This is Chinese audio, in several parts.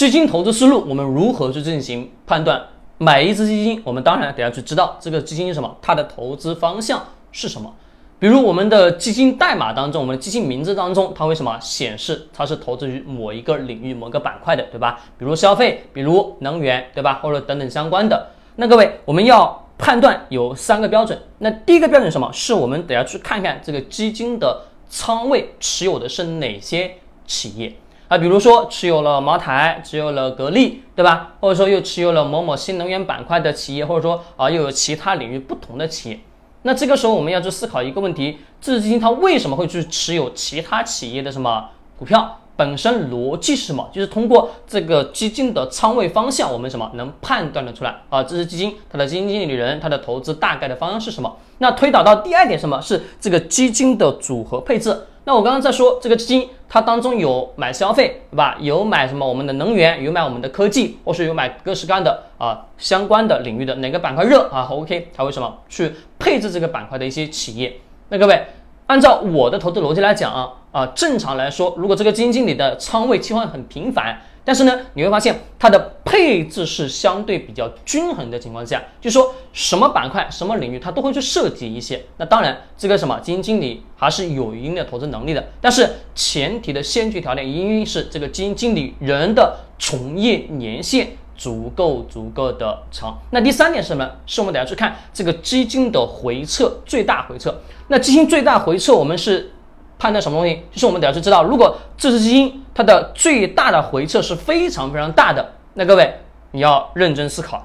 基金投资思路，我们如何去进行判断？买一只基金，我们当然得要去知道这个基金是什么，它的投资方向是什么。比如我们的基金代码当中，我们的基金名字当中，它为什么显示它是投资于某一个领域、某个板块的，对吧？比如消费，比如能源，对吧？或者等等相关的。那各位，我们要判断有三个标准。那第一个标准什么？是我们得要去看看这个基金的仓位持有的是哪些企业啊？比如说持有了茅台，持有了格力，对吧？或者说又持有了某某新能源板块的企业，或者说啊又有其他领域不同的企业。那这个时候我们要去思考一个问题：这支基金它为什么会去持有其他企业的什么股票？本身逻辑是什么？就是通过这个基金的仓位方向，我们什么能判断得出来啊？这支基金它的基金经理人，它的投资大概的方向是什么？那推导到第二点，什么是这个基金的组合配置？那我刚刚在说这个基金，它当中有买消费，对吧？有买什么我们的能源，有买我们的科技，或是有买各式各样的啊相关的领域的哪个板块热啊？OK，它为什么去配置这个板块的一些企业？那各位，按照我的投资逻辑来讲啊，啊，正常来说，如果这个基金经理的仓位切换很频繁。但是呢，你会发现它的配置是相对比较均衡的情况下，就说什么板块、什么领域它都会去涉及一些。那当然，这个什么基金经理还是有一定的投资能力的。但是前提的先决条件一定是这个基金经理人的从业年限足够足够的长。那第三点是什么？是我们等下去看这个基金的回撤最大回撤。那基金最大回撤，我们是。判断什么东西，就是我们得要去知道，如果这只基金它的最大的回撤是非常非常大的，那各位你要认真思考，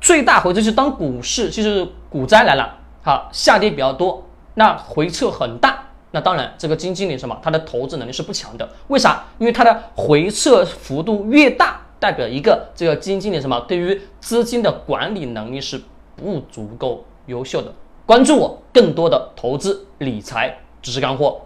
最大回撤就是当股市就是股灾来了，好下跌比较多，那回撤很大，那当然这个基金经理什么，他的投资能力是不强的，为啥？因为它的回撤幅度越大，代表一个这个基金经理什么，对于资金的管理能力是不足够优秀的。关注我更多的投资理财知识干货。